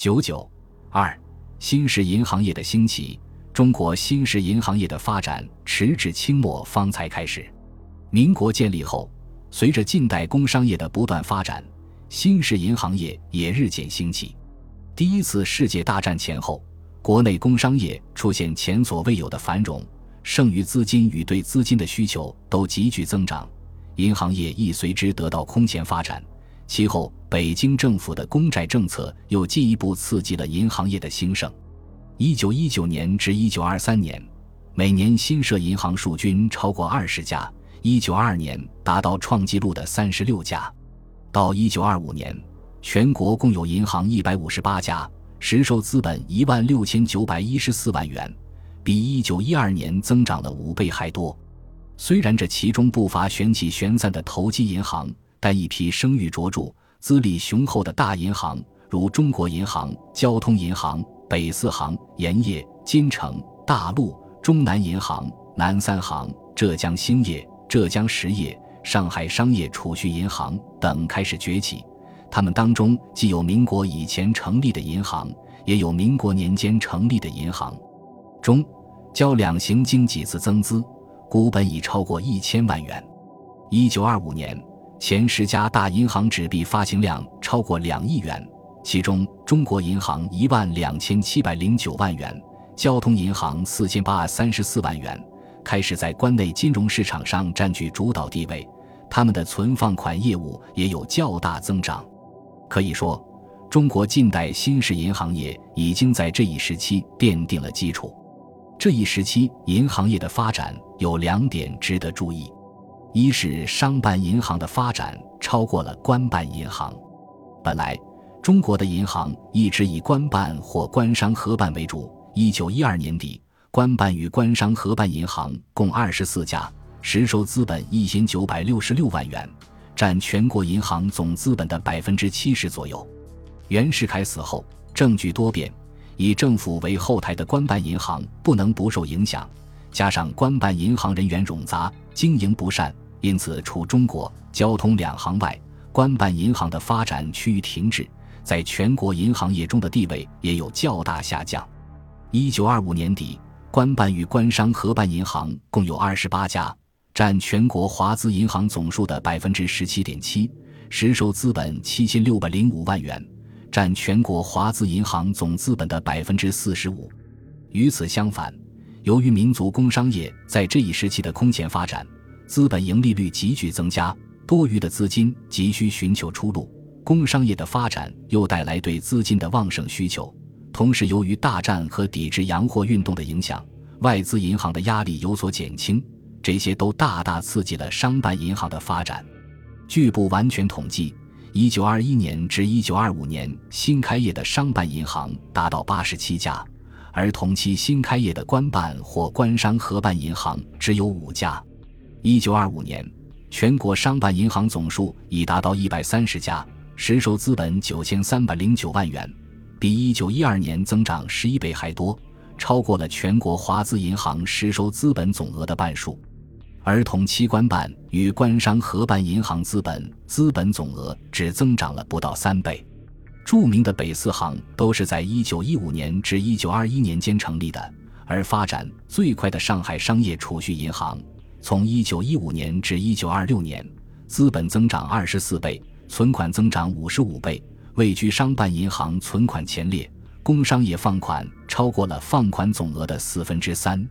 九九二，新式银行业的兴起。中国新式银行业的发展迟至清末方才开始。民国建立后，随着近代工商业的不断发展，新式银行业也日渐兴起。第一次世界大战前后，国内工商业出现前所未有的繁荣，剩余资金与对资金的需求都急剧增长，银行业亦随之得到空前发展。其后，北京政府的公债政策又进一步刺激了银行业的兴盛。一九一九年至一九二三年，每年新设银行数均超过二十家，一九二二年达到创纪录的三十六家。到一九二五年，全国共有银行一百五十八家，实收资本一万六千九百一十四万元，比一九一二年增长了五倍还多。虽然这其中不乏玄起玄散的投机银行。但一批声誉卓著、资历雄厚的大银行，如中国银行、交通银行、北四行、盐业、金城、大陆、中南银行、南三行、浙江兴业、浙江实业、上海商业储蓄银行等开始崛起。他们当中既有民国以前成立的银行，也有民国年间成立的银行。中、交两行经几次增资，股本已超过一千万元。一九二五年。前十家大银行纸币发行量超过两亿元，其中中国银行一万两千七百零九万元，交通银行四千八百三十四万元，开始在关内金融市场上占据主导地位。他们的存放款业务也有较大增长。可以说，中国近代新式银行业已经在这一时期奠定了基础。这一时期银行业的发展有两点值得注意。一是商办银行的发展超过了官办银行。本来，中国的银行一直以官办或官商合办为主。一九一二年底，官办与官商合办银行共二十四家，实收资本一千九百六十六万元，占全国银行总资本的百分之七十左右。袁世凯死后，政局多变，以政府为后台的官办银行不能不受影响。加上官办银行人员冗杂，经营不善，因此除中国交通两行外，官办银行的发展趋于停滞，在全国银行业中的地位也有较大下降。一九二五年底，官办与官商合办银行共有二十八家，占全国华资银行总数的百分之十七点七，实收资本七千六百零五万元，占全国华资银行总资本的百分之四十五。与此相反。由于民族工商业在这一时期的空前发展，资本盈利率急剧增加，多余的资金急需寻求出路。工商业的发展又带来对资金的旺盛需求，同时由于大战和抵制洋货运动的影响，外资银行的压力有所减轻，这些都大大刺激了商办银行的发展。据不完全统计，一九二一年至一九二五年新开业的商办银行达到八十七家。而同期新开业的官办或官商合办银行只有五家。一九二五年，全国商办银行总数已达到一百三十家，实收资本九千三百零九万元，比一九一二年增长十一倍还多，超过了全国华资银行实收资本总额的半数。而同期官办与官商合办银行资本资本总额只增长了不到三倍。著名的北四行都是在一九一五年至一九二一年间成立的，而发展最快的上海商业储蓄银行，从一九一五年至一九二六年，资本增长二十四倍，存款增长五十五倍，位居商办银行存款前列。工商业放款超过了放款总额的四分之三。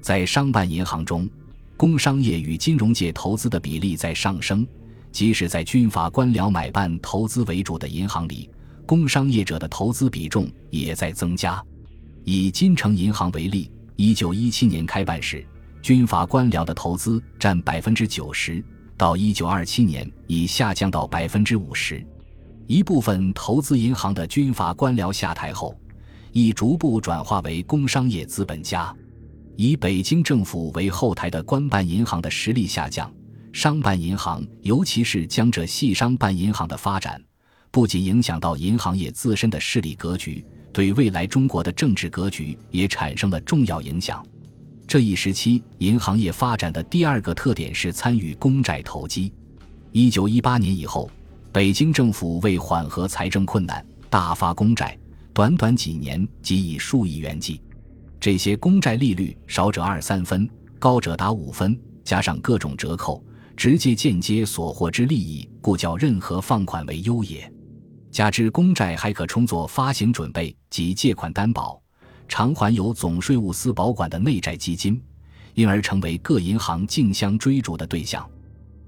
在商办银行中，工商业与金融界投资的比例在上升，即使在军阀官僚买办投资为主的银行里。工商业者的投资比重也在增加。以金城银行为例，一九一七年开办时，军阀官僚的投资占百分之九十，到一九二七年已下降到百分之五十。一部分投资银行的军阀官僚下台后，已逐步转化为工商业资本家。以北京政府为后台的官办银行的实力下降，商办银行，尤其是江浙系商办银行的发展。不仅影响到银行业自身的势力格局，对未来中国的政治格局也产生了重要影响。这一时期，银行业发展的第二个特点是参与公债投机。一九一八年以后，北京政府为缓和财政困难，大发公债，短短几年即以数亿元计。这些公债利率少者二三分，高者达五分，加上各种折扣，直接间接所获之利益，故叫任何放款为优也。加之公债还可充作发行准备及借款担保，偿还由总税务司保管的内债基金，因而成为各银行竞相追逐的对象。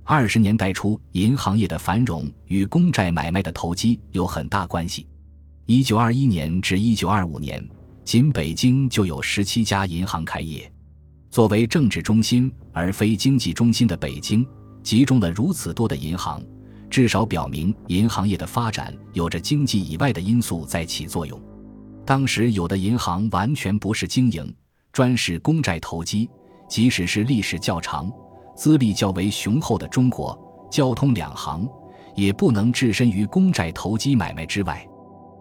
二十年代初，银行业的繁荣与公债买卖的投机有很大关系。一九二一年至一九二五年。仅北京就有十七家银行开业。作为政治中心而非经济中心的北京，集中了如此多的银行，至少表明银行业的发展有着经济以外的因素在起作用。当时有的银行完全不是经营，专是公债投机。即使是历史较长、资历较为雄厚的中国，交通两行，也不能置身于公债投机买卖之外。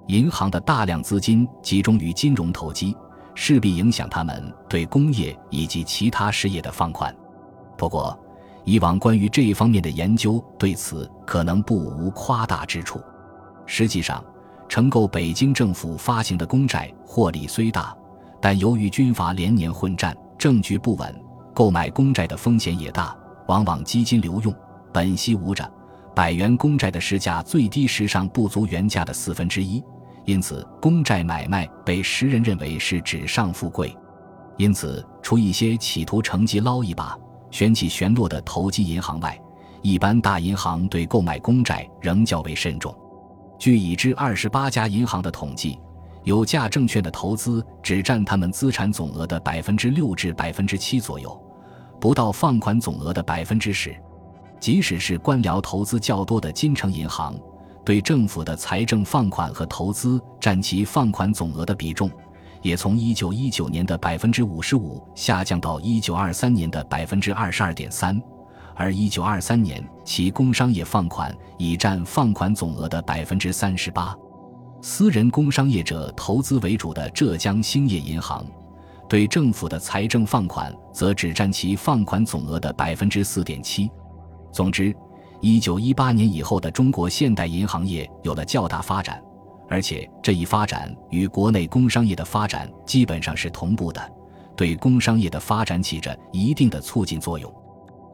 银行的大量资金集中于金融投机，势必影响他们对工业以及其他事业的放款。不过，以往关于这一方面的研究对此可能不无夸大之处。实际上，承购北京政府发行的公债获利虽大，但由于军阀连年混战，政局不稳，购买公债的风险也大，往往基金流用，本息无着。百元公债的市价最低时尚不足原价的四分之一。因此，公债买卖被时人认为是纸上富贵。因此，除一些企图乘机捞一把、旋起旋落的投机银行外，一般大银行对购买公债仍较为慎重。据已知二十八家银行的统计，有价证券的投资只占他们资产总额的百分之六至百分之七左右，不到放款总额的百分之十。即使是官僚投资较多的金城银行。对政府的财政放款和投资占其放款总额的比重，也从一九一九年的百分之五十五下降到一九二三年的百分之二十二点三，而一九二三年其工商业放款已占放款总额的百分之三十八。私人工商业者投资为主的浙江兴业银行，对政府的财政放款则只占其放款总额的百分之四点七。总之。一九一八年以后的中国现代银行业有了较大发展，而且这一发展与国内工商业的发展基本上是同步的，对工商业的发展起着一定的促进作用。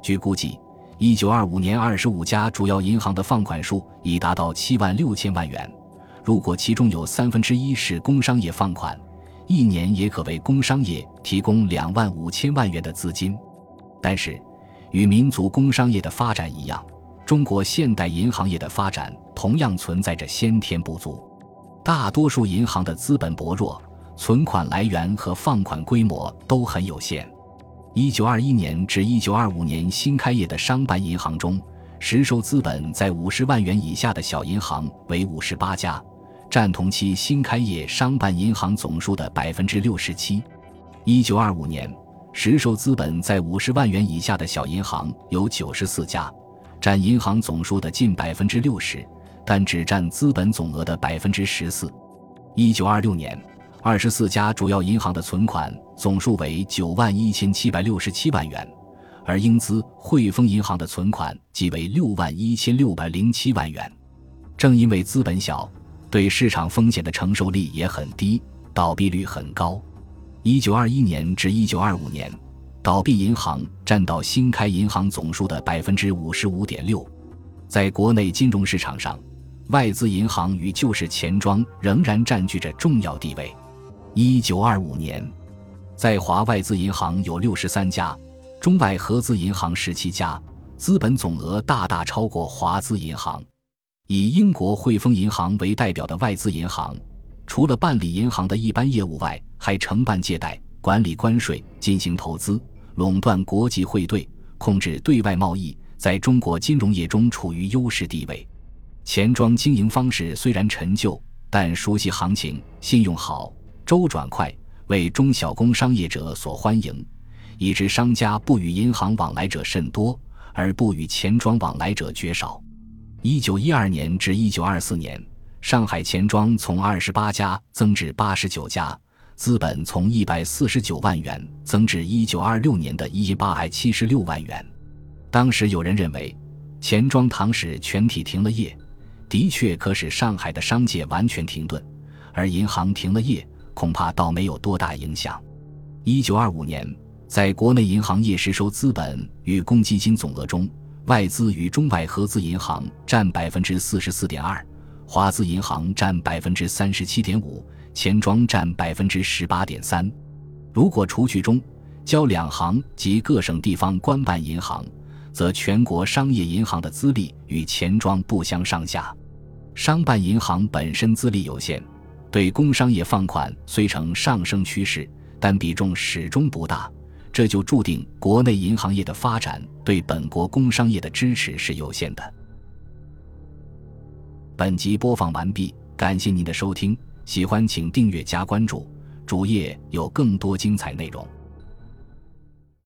据估计，一九二五年二十五家主要银行的放款数已达到七万六千万元。如果其中有三分之一是工商业放款，一年也可为工商业提供两万五千万元的资金。但是，与民族工商业的发展一样。中国现代银行业的发展同样存在着先天不足，大多数银行的资本薄弱，存款来源和放款规模都很有限。一九二一年至一九二五年新开业的商办银行中，实收资本在五十万元以下的小银行为五十八家，占同期新开业商办银行总数的百分之六十七。一九二五年，实收资本在五十万元以下的小银行有九十四家。占银行总数的近百分之六十，但只占资本总额的百分之十四。一九二六年，二十四家主要银行的存款总数为九万一千七百六十七万元，而英资汇丰银行的存款即为六万一千六百零七万元。正因为资本小，对市场风险的承受力也很低，倒闭率很高。一九二一年至一九二五年。倒闭银行占到新开银行总数的百分之五十五点六，在国内金融市场上，外资银行与旧式钱庄仍然占据着重要地位。一九二五年，在华外资银行有六十三家，中外合资银行十七家，资本总额大大超过华资银行。以英国汇丰银行为代表的外资银行，除了办理银行的一般业务外，还承办借贷、管理关税、进行投资。垄断国际汇兑，控制对外贸易，在中国金融业中处于优势地位。钱庄经营方式虽然陈旧，但熟悉行情，信用好，周转快，为中小工商业者所欢迎，以致商家不与银行往来者甚多，而不与钱庄往来者绝少。一九一二年至一九二四年，上海钱庄从二十八家增至八十九家。资本从一百四十九万元增至一九二六年的一百七十六万元。当时有人认为，钱庄堂使全体停了业，的确可使上海的商界完全停顿，而银行停了业，恐怕倒没有多大影响。一九二五年，在国内银行业实收资本与公积金总额中，外资与中外合资银行占百分之四十四点二，华资银行占百分之三十七点五，钱庄占百分之十八点三。如果除去中交两行及各省地方官办银行，则全国商业银行的资历与钱庄不相上下。商办银行本身资历有限，对工商业放款虽呈上升趋势，但比重始终不大，这就注定国内银行业的发展对本国工商业的支持是有限的。本集播放完毕，感谢您的收听，喜欢请订阅加关注，主页有更多精彩内容。